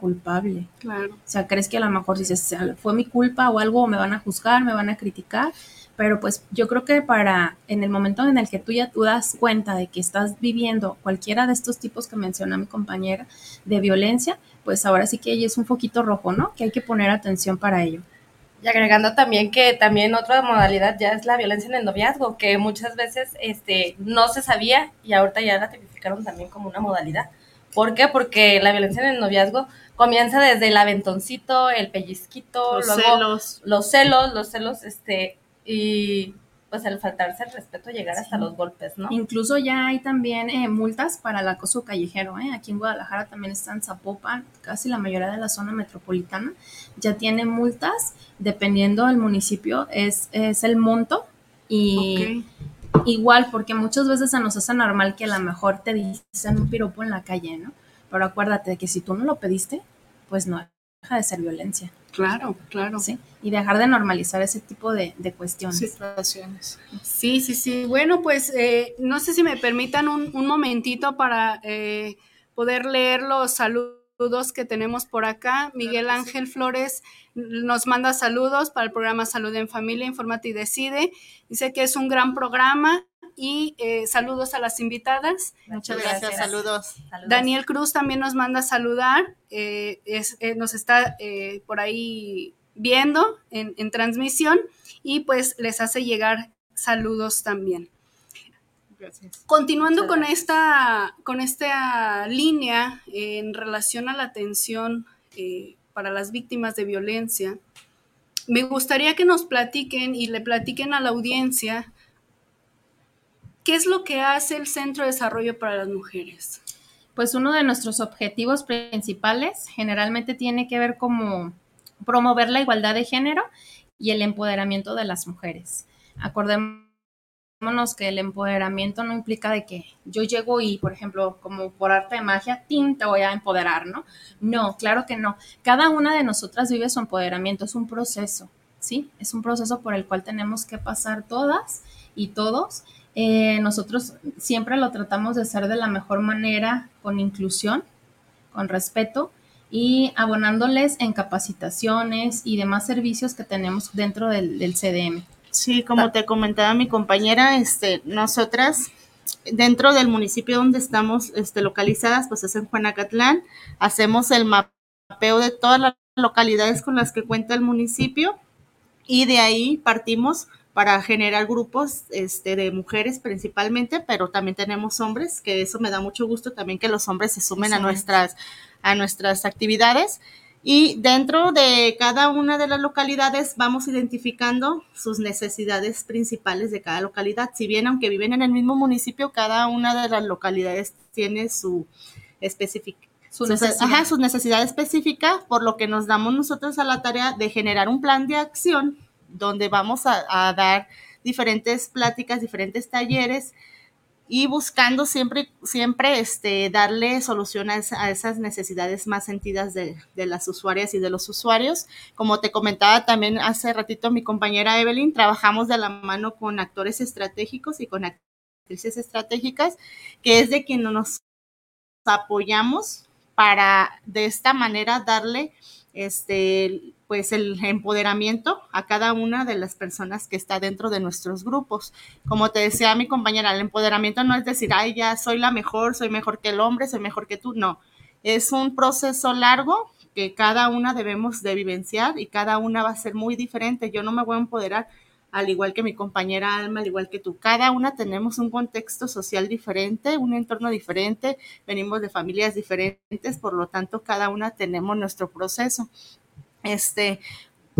culpable. Claro. O sea, crees que a lo mejor dices, fue mi culpa o algo, me van a juzgar, me van a criticar, pero pues yo creo que para en el momento en el que tú ya tú das cuenta de que estás viviendo cualquiera de estos tipos que menciona mi compañera de violencia, pues ahora sí que ahí es un foquito rojo, ¿no? Que hay que poner atención para ello. Y agregando también que también otra modalidad ya es la violencia en el noviazgo, que muchas veces este, no se sabía y ahorita ya la tipificaron también como una modalidad. ¿Por qué? Porque la violencia en el noviazgo comienza desde el aventoncito, el pellizquito, los celos. los celos, los celos, este, y pues el faltarse el respeto llegar hasta los golpes, ¿no? Incluso ya hay también eh, multas para el acoso callejero, ¿eh? Aquí en Guadalajara también está en Zapopan, casi la mayoría de la zona metropolitana ya tiene multas, dependiendo del municipio, es, es el monto y igual, porque muchas veces se nos hace normal que a lo mejor te dicen un piropo en la calle, ¿no? Pero acuérdate de que si tú no lo pediste, pues no deja de ser violencia. Claro, claro. Sí, y dejar de normalizar ese tipo de, cuestiones. Situaciones. Sí, sí, sí. Bueno, pues eh, no sé si me permitan un, momentito para eh, poder leer los saludos que tenemos por acá. Miguel Ángel Flores nos manda saludos para el programa Salud en Familia, Infórmate y Decide. Dice que es un gran programa y eh, saludos a las invitadas. Muchas gracias, Saludos. Daniel Cruz también nos manda a saludar, eh, eh, nos está por ahí viendo en, transmisión y pues les hace llegar saludos también. Gracias. Continuando con esta, con esta línea en relación a la atención para las víctimas de violencia, me gustaría que nos platiquen y le platiquen a la audiencia ¿Qué es lo que hace el Centro de Desarrollo para las Mujeres? Pues uno de nuestros objetivos principales generalmente tiene que ver como promover la igualdad de género y el empoderamiento de las mujeres. Acordémonos que el empoderamiento no implica de que yo llego y, por ejemplo, como por arte de magia, ¡tin! te voy a empoderar, ¿no? No, claro que no. Cada una de nosotras vive su empoderamiento, es un proceso, ¿sí? Es un proceso por el cual tenemos que pasar todas y todos eh, nosotros siempre lo tratamos de hacer de la mejor manera, con inclusión, con respeto y abonándoles en capacitaciones y demás servicios que tenemos dentro del, CDM. Sí, como te comentaba mi compañera, este, nosotras dentro del municipio donde estamos este, localizadas, pues es en Juanacatlán, hacemos el mapeo de todas las localidades con las que cuenta el municipio y de ahí partimos para generar grupos este, de mujeres principalmente, pero también tenemos hombres, que eso me da mucho gusto también que los hombres se sumen a nuestras, a nuestras actividades. Y dentro de cada una de las localidades vamos identificando sus necesidades principales de cada localidad. Si bien aunque viven en el mismo municipio, cada una de las localidades tiene su específica. Su necesidad. Ajá, su necesidad específica, por lo que nos damos nosotros a la tarea de generar un plan de acción donde vamos a, dar diferentes pláticas, diferentes talleres y buscando siempre, siempre este, darle solución a, esas necesidades más sentidas de, de, las usuarias y de los usuarios. Como te comentaba también hace ratito mi compañera Evelyn, trabajamos de la mano con actores estratégicos y con actrices estratégicas, que es de quien nos apoyamos para de esta manera darle este pues el empoderamiento a cada una de las personas que está dentro de nuestros grupos. Como te decía mi compañera, el empoderamiento no es decir, ay, ya soy la mejor, soy mejor que el hombre, soy mejor que tú, no. Es un proceso largo que cada una debemos de vivenciar y cada una va a ser muy diferente. Yo no me voy a empoderar al igual que mi compañera Alma, al igual que tú. Cada una tenemos un contexto social diferente, un entorno diferente, venimos de familias diferentes, por lo tanto, cada una tenemos nuestro proceso. Este,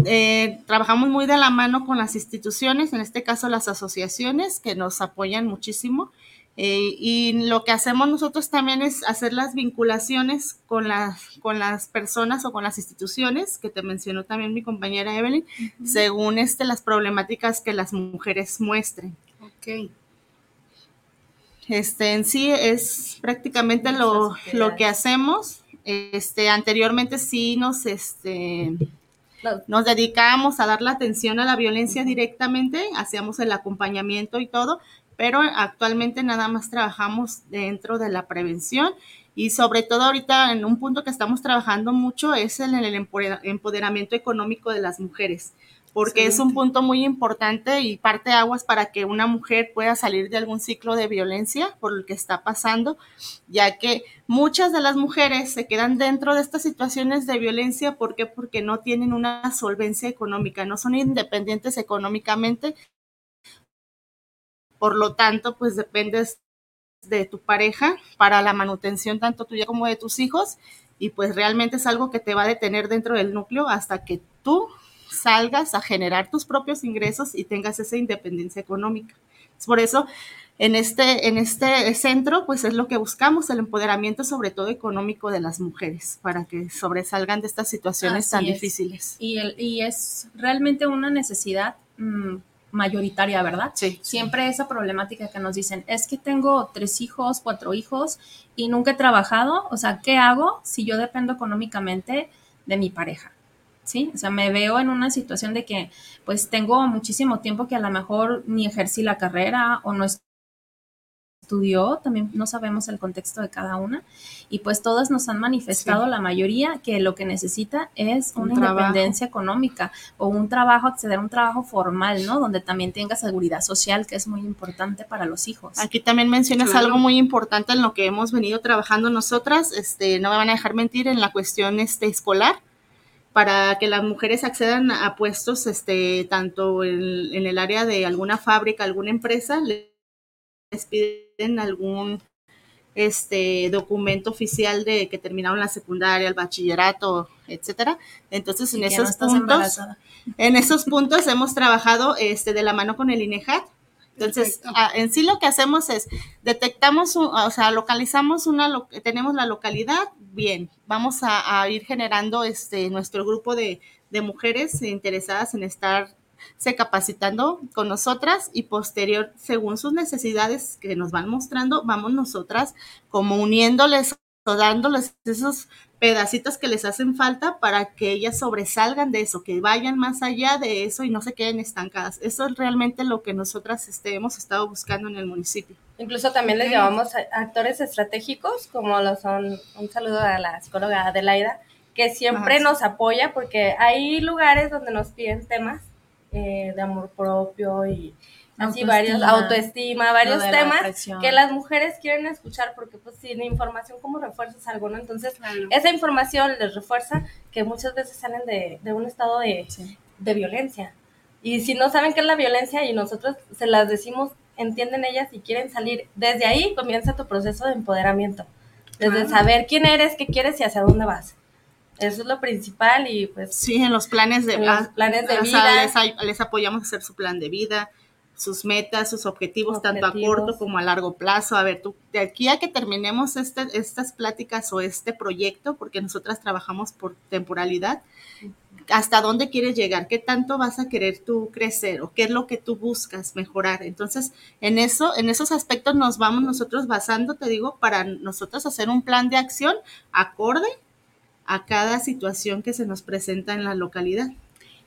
eh, trabajamos muy de la mano con las instituciones, en este caso las asociaciones, que nos apoyan muchísimo. Eh, y lo que hacemos nosotros también es hacer las vinculaciones con las, con las personas o con las instituciones, que te mencionó también mi compañera Evelyn, según este, las problemáticas que las mujeres muestren. Ok. Este, en sí es prácticamente lo, lo que hacemos. Este, anteriormente sí nos, este, nos dedicábamos a dar la atención a la violencia directamente, hacíamos el acompañamiento y todo, pero actualmente nada más trabajamos dentro de la prevención y sobre todo ahorita en un punto que estamos trabajando mucho es en el empoderamiento económico de las mujeres porque es un punto muy importante y parte aguas para que una mujer pueda salir de algún ciclo de violencia por lo que está pasando, ya que muchas de las mujeres se quedan dentro de estas situaciones de violencia, ¿por qué? Porque no tienen una solvencia económica, no son independientes económicamente, por lo tanto, pues dependes de tu pareja para la manutención tanto tuya como de tus hijos y pues realmente es algo que te va a detener dentro del núcleo hasta que tú salgas a generar tus propios ingresos y tengas esa independencia económica. Por eso, en este, en este centro, pues es lo que buscamos, el empoderamiento sobre todo económico de las mujeres, para que sobresalgan de estas situaciones tan difíciles. Y, el, y es realmente una necesidad mm, mayoritaria, ¿verdad? Sí. Siempre esa problemática que nos dicen, es que tengo tres hijos, cuatro hijos y nunca he trabajado, o sea, ¿qué hago si yo dependo económicamente de mi pareja? ¿Sí? O sea, me veo en una situación de que pues tengo muchísimo tiempo que a lo mejor ni ejercí la carrera o no estudió, también no sabemos el contexto de cada una, y pues todas nos han manifestado, la mayoría, que lo que necesita es una independencia económica o un trabajo, acceder a un trabajo formal, ¿no? Donde también tenga seguridad social, que es muy importante para los hijos. Aquí también mencionas algo muy importante en lo que hemos venido trabajando nosotras, este, no me van a dejar mentir, en la cuestión este, escolar para que las mujeres accedan a puestos, este, tanto en, el área de alguna fábrica, alguna empresa, les piden algún este documento oficial de que terminaron la secundaria, el bachillerato, etcétera. Entonces, en esos puntos, en esos puntos hemos trabajado este de la mano con el INEJAT entonces, ah, en sí lo que hacemos es detectamos, o sea, localizamos una, tenemos la localidad, bien, vamos a, ir generando este nuestro grupo de, de, mujeres interesadas en estar se capacitando con nosotras y posterior, según sus necesidades que nos van mostrando, vamos nosotras como uniéndoles o dándoles esos pedacitos que les hacen falta para que ellas sobresalgan de eso, que vayan más allá de eso y no se queden estancadas. Eso es realmente lo que nosotras este, hemos estado buscando en el municipio. Incluso también les llamamos actores estratégicos, como lo son, un saludo a la psicóloga Adelaida, que siempre nos apoya porque hay lugares donde nos piden temas eh, de amor propio y así varios, autoestima, varios temas que las mujeres quieren escuchar porque pues sin información como refuerzas algo, ¿no? Entonces esa información les refuerza que muchas veces salen de, de un estado de, de, violencia. Y si no saben qué es la violencia y nosotros se las decimos, entienden ellas y quieren salir, desde ahí comienza tu proceso de empoderamiento, desde saber quién eres, qué quieres y hacia dónde vas. Eso es lo principal y pues... Sí, en los planes de, los planes de vida. les, les, apoyamos a hacer su plan de vida, sus metas, sus objetivos, tanto a corto como a largo plazo. A ver, tú, de aquí a que terminemos este, estas pláticas o este proyecto, porque nosotras trabajamos por temporalidad, hasta dónde quieres llegar, qué tanto vas a querer tú crecer o qué es lo que tú buscas mejorar. Entonces, en eso, en esos aspectos nos vamos nosotros basando, te digo, para nosotros hacer un plan de acción acorde a cada situación que se nos presenta en la localidad.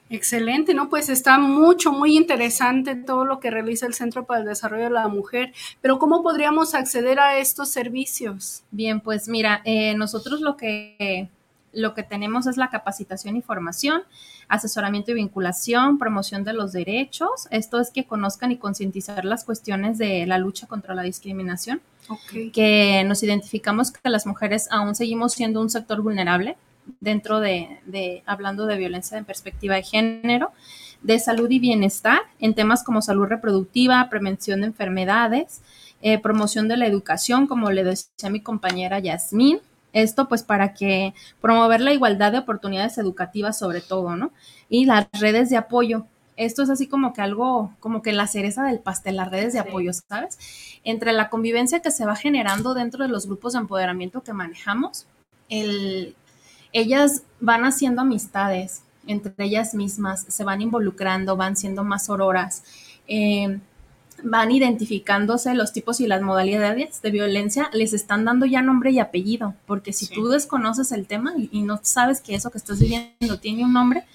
Excelente, ¿no? Pues está mucho, muy interesante todo lo que realiza el Centro para el Desarrollo de la Mujer, pero ¿cómo podríamos acceder a estos servicios? Bien, pues mira, eh, nosotros lo que lo que tenemos es la capacitación y formación, asesoramiento y vinculación, promoción de los derechos. Esto es que conozcan y concientizar las cuestiones de la lucha contra la discriminación. Que nos identificamos que las mujeres aún seguimos siendo un sector vulnerable dentro de, hablando de violencia en perspectiva de género, de salud y bienestar en temas como salud reproductiva, prevención de enfermedades, eh, promoción de la educación, como le decía mi compañera Yasmín, esto pues para que promover la igualdad de oportunidades educativas sobre todo, ¿no? Y las redes de apoyo. Esto es así como que algo, como que la cereza del pastel, las redes de apoyo, ¿sabes? Entre la convivencia que se va generando dentro de los grupos de empoderamiento que manejamos, ellas van haciendo amistades entre ellas mismas, se van involucrando, van siendo más auroras. Eh, van identificándose los tipos y las modalidades de violencia, les están dando ya nombre y apellido, porque si tú desconoces el tema y, no sabes que eso que estás viviendo tiene un nombre,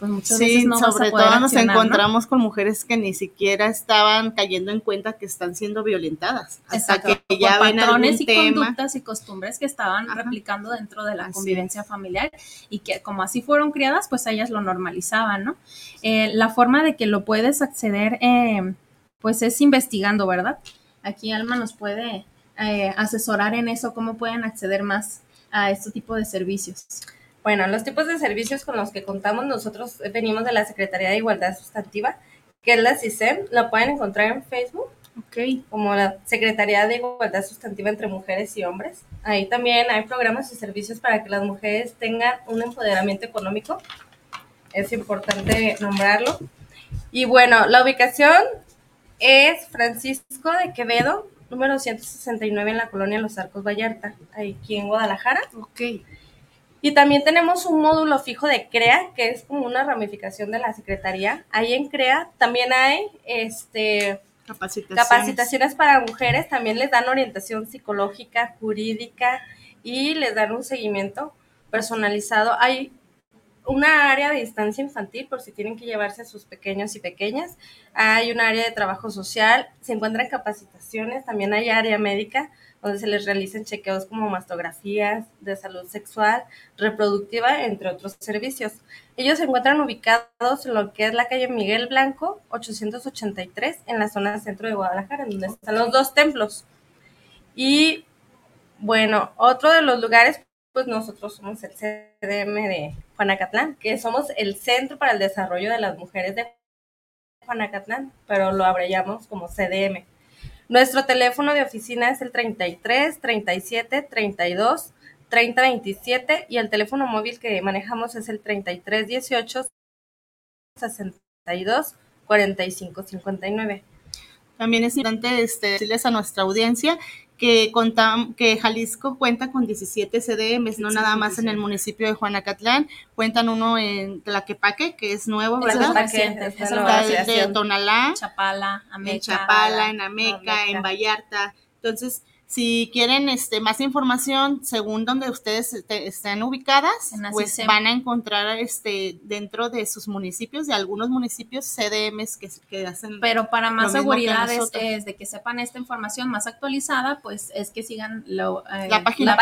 pues muchas veces no sobre todo nos encontramos con mujeres que ni siquiera estaban cayendo en cuenta que están siendo violentadas, hasta que ya ven patrones y conductas y costumbres que estaban replicando dentro de la convivencia familiar y que como así fueron criadas, pues ellas lo normalizaban, ¿no? Eh, la forma de que lo puedes acceder eh, pues es investigando, ¿verdad? Aquí Alma nos puede eh, asesorar en eso, cómo pueden acceder más a este tipo de servicios. Bueno, los tipos de servicios con los que contamos nosotros venimos de la Secretaría de Igualdad Sustantiva, que es la CISEM, la pueden encontrar en Facebook. Ok. Como la Secretaría de Igualdad Sustantiva entre Mujeres y Hombres. Ahí también hay programas y servicios para que las mujeres tengan un empoderamiento económico. Es importante nombrarlo. Y bueno, la ubicación es Francisco de Quevedo, número 169 en la colonia Los Arcos Vallarta, aquí en Guadalajara. Ok. Y también tenemos un módulo fijo de CREA, que es como una ramificación de la Secretaría. Ahí en CREA también hay este, capacitaciones. capacitaciones para mujeres, también les dan orientación psicológica, jurídica y les dan un seguimiento personalizado. Hay una área de distancia infantil por si tienen que llevarse a sus pequeños y pequeñas. Hay un área de trabajo social, se encuentran capacitaciones, también hay área médica donde se les realicen chequeos como mastografías de salud sexual, reproductiva, entre otros servicios. Ellos se encuentran ubicados en lo que es la calle Miguel Blanco, 883, en la zona centro de Guadalajara, donde están los dos templos. Y bueno, otro de los lugares pues nosotros somos el CDM de Juanacatlán, que somos el Centro para el Desarrollo de las Mujeres de Juanacatlán, pero lo abreviamos como CDM. Nuestro teléfono de oficina es el 33 37 32 30 27 y el teléfono móvil que manejamos es el 33 18 62 45 59. También es importante este, decirles a nuestra audiencia que, que Jalisco cuenta con 17 CDMs, no nada más en el municipio de Juanacatlán, cuentan uno en Tlaquepaque, que es nuevo, ¿verdad? Es de Tonalá, Chapala, Ameca, en Chapala, en Ameca, en Vallarta. Entonces, si quieren este, más información según donde ustedes estén ubicadas, pues van a encontrar este, dentro de sus municipios, de algunos municipios, CDMs que, que hacen. Pero para más seguridad es, de que sepan esta información más actualizada, pues es que sigan lo, eh, la página,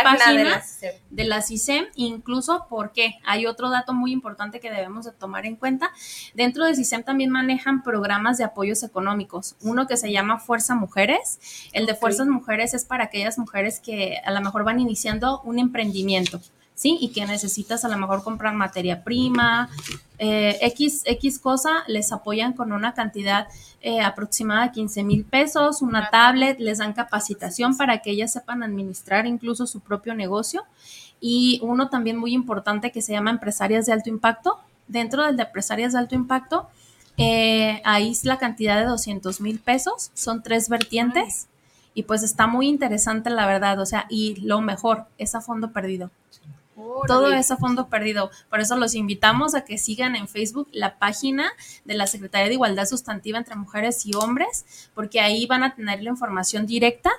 de, la CISEM, incluso porque hay otro dato muy importante que debemos de tomar en cuenta. Dentro de CISEM también manejan programas de apoyos económicos. Uno que se llama Fuerza Mujeres. El de Fuerzas Mujeres es para para aquellas mujeres que a lo mejor van iniciando un emprendimiento, ¿sí? Y que necesitas a lo mejor comprar materia prima, eh, X, X cosa, les apoyan con una cantidad eh, aproximada de 15 mil pesos, una tablet, les dan capacitación para que ellas sepan administrar incluso su propio negocio. y uno también muy importante que se llama Empresarias de Alto Impacto. Dentro del de Empresarias de Alto Impacto, eh, ahí es la cantidad de 200 mil pesos, son tres vertientes y pues está muy interesante la verdad, o sea, y lo mejor, es a fondo perdido. Todo es a fondo perdido. Por eso los invitamos a que sigan en Facebook la página de la Secretaría de Igualdad Sustantiva entre Mujeres y Hombres, porque ahí van a tener la información directa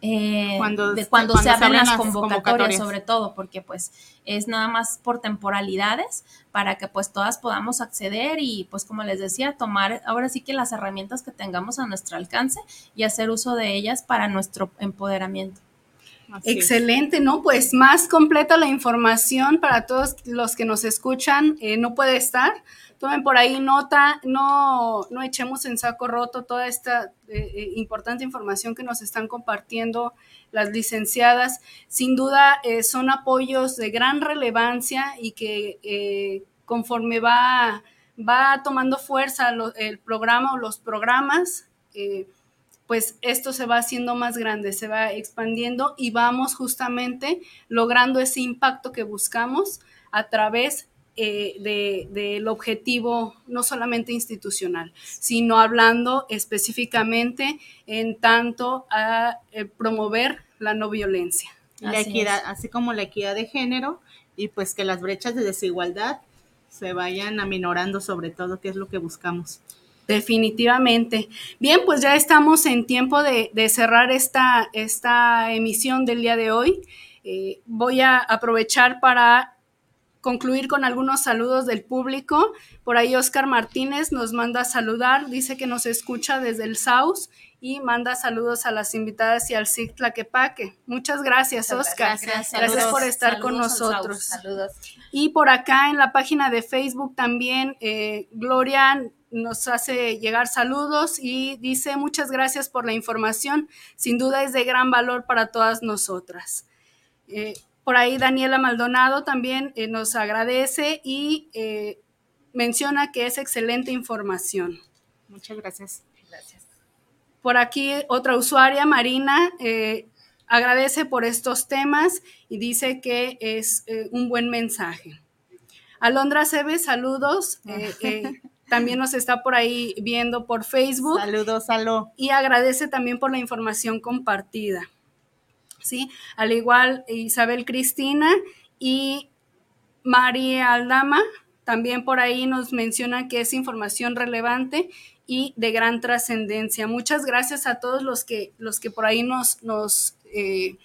eh, cuando, de cuando, se abren las convocatorias, sobre todo, porque pues es nada más por temporalidades para que pues todas podamos acceder y pues como les decía, tomar ahora sí que las herramientas que tengamos a nuestro alcance y hacer uso de ellas para nuestro empoderamiento. Excelente, ¿no? Pues más completa la información para todos los que nos escuchan, eh, no puede estar tomen por ahí nota, no, no echemos en saco roto toda esta eh, eh, importante información que nos están compartiendo las licenciadas. Sin duda eh, son apoyos de gran relevancia y que conforme va, va tomando fuerza el programa o los programas, pues esto se va haciendo más grande, se va expandiendo y vamos justamente logrando ese impacto que buscamos a través eh, del objetivo no solamente institucional, sino hablando específicamente en tanto a eh, promover la no violencia. La equidad, así como la equidad de género y pues que las brechas de desigualdad se vayan aminorando sobre todo, que es lo que buscamos. Definitivamente. Bien, pues ya estamos en tiempo de, cerrar esta, esta, emisión del día de hoy. Eh, voy a aprovechar para concluir con algunos saludos del público. Por ahí Oscar Martínez nos manda a saludar, dice que nos escucha desde el SAUS y manda saludos a las invitadas y al SIC Tlaquepaque. Muchas gracias, Oscar. Gracias, por estar con nosotros. Saludos. Y por acá en la página de Facebook también, eh, Gloria nos hace llegar saludos y dice muchas gracias por la información. Sin duda es de gran valor para todas nosotras. Eh, por ahí Daniela Maldonado también eh, nos agradece y eh, menciona que es excelente información. Muchas gracias. Gracias. Por aquí otra usuaria, Marina, eh, agradece por estos temas y dice que es un buen mensaje. Alondra Cebe, saludos. También nos está por ahí viendo por Facebook. Saludos, Alo. Y agradece también por la información compartida. ¿sí? Al igual Isabel Cristina y María Aldama, también por ahí nos menciona que es información relevante y de gran trascendencia. Muchas gracias a todos los que, los que por ahí nos, nos eh,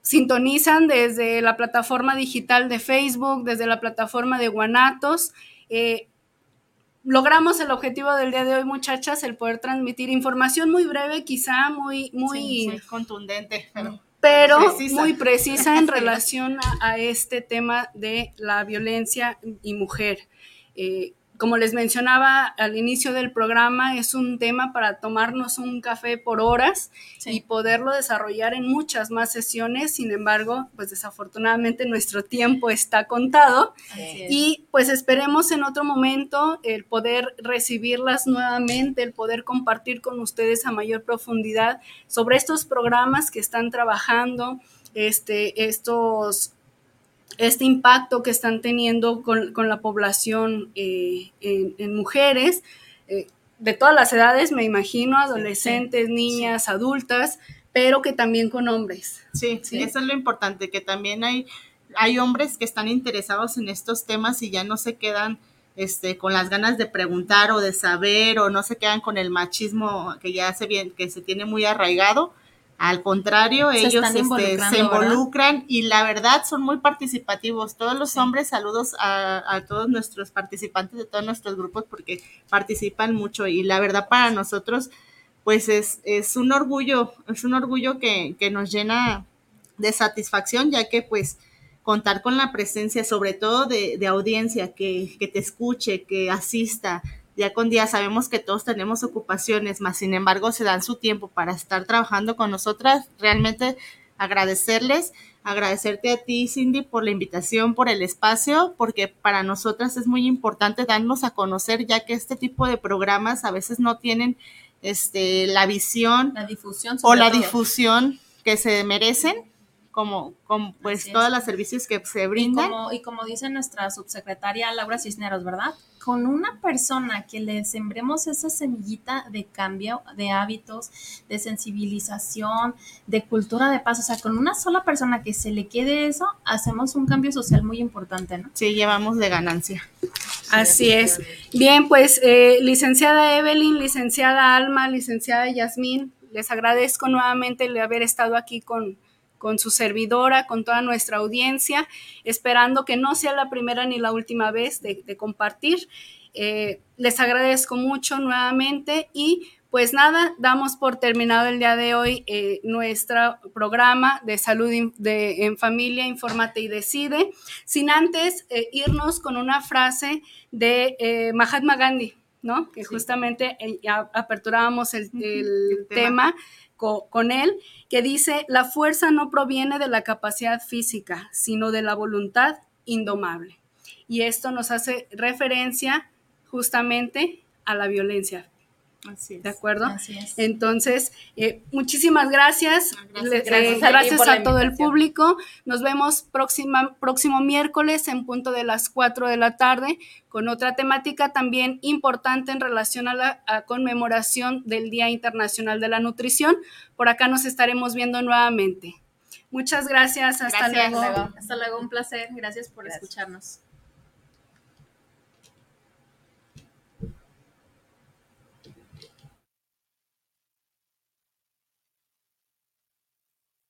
sintonizan desde la plataforma digital de Facebook, desde la plataforma de Guanatos. Eh, logramos el objetivo del día de hoy, muchachas, el poder transmitir información muy breve, quizá muy, muy contundente, pero, muy precisa en relación a, este tema de la violencia y mujer. Eh, como les mencionaba al inicio del programa, es un tema para tomarnos un café por horas y poderlo desarrollar en muchas más sesiones. Sin embargo, pues desafortunadamente nuestro tiempo está contado. Y pues esperemos en otro momento el poder recibirlas nuevamente, el poder compartir con ustedes a mayor profundidad sobre estos programas que están trabajando, este, estos este impacto que están teniendo con, la población eh, en, mujeres, eh, de todas las edades, me imagino, adolescentes, niñas, adultas, pero que también con hombres. Sí, sí, eso es lo importante, que también hay, hay hombres que están interesados en estos temas y ya no se quedan este, con las ganas de preguntar o de saber o no se quedan con el machismo que ya se, bien, que se tiene muy arraigado, al contrario, ellos este, se involucran y la verdad son muy participativos. Todos los hombres, saludos a, todos nuestros participantes de todos nuestros grupos porque participan mucho y la verdad para nosotros pues es, es un orgullo, es un orgullo que, que nos llena de satisfacción ya que pues contar con la presencia sobre todo de, de audiencia que, que te escuche, que asista, día con día. Sabemos que todos tenemos ocupaciones, más sin embargo se dan su tiempo para estar trabajando con nosotras. Realmente agradecerles, agradecerte a ti, Cindy, por la invitación, por el espacio, porque para nosotras es muy importante darnos a conocer, ya que este tipo de programas a veces no tienen este, la visión la difusión o la difusión que se merecen como, como pues todos los servicios que se brindan. Y como, y como dice nuestra subsecretaria Laura Cisneros, ¿verdad? Con una persona que le sembremos esa semillita de cambio de hábitos, de sensibilización, de cultura de paz, o sea, con una sola persona que se le quede eso, hacemos un cambio social muy importante, ¿no? Sí, llevamos de ganancia. Así es. Bien, pues eh, licenciada Evelyn, licenciada Alma, licenciada Yasmín, les agradezco nuevamente el haber estado aquí con, con su servidora, con toda nuestra audiencia, esperando que no sea la primera ni la última vez de, compartir. Eh, les agradezco mucho nuevamente y pues nada, damos por terminado el día de hoy eh, nuestro programa de salud de, en familia, Infórmate y Decide, sin antes eh, irnos con una frase de Mahatma Gandhi, ¿no? Que justamente aperturábamos el, tema con, él, que dice, la fuerza no proviene de la capacidad física, sino de la voluntad indomable. Y esto nos hace referencia justamente a la violencia Así es. ¿De acuerdo? Así es. Entonces, eh, muchísimas gracias. Gracias, a, todo el público. Nos vemos próxima, próximo miércoles en punto de las 4 de la tarde con otra temática también importante en relación a la conmemoración del Día Internacional de la Nutrición. Por acá nos estaremos viendo nuevamente. Muchas gracias. Hasta luego. Hasta luego. Un placer. Gracias por escucharnos.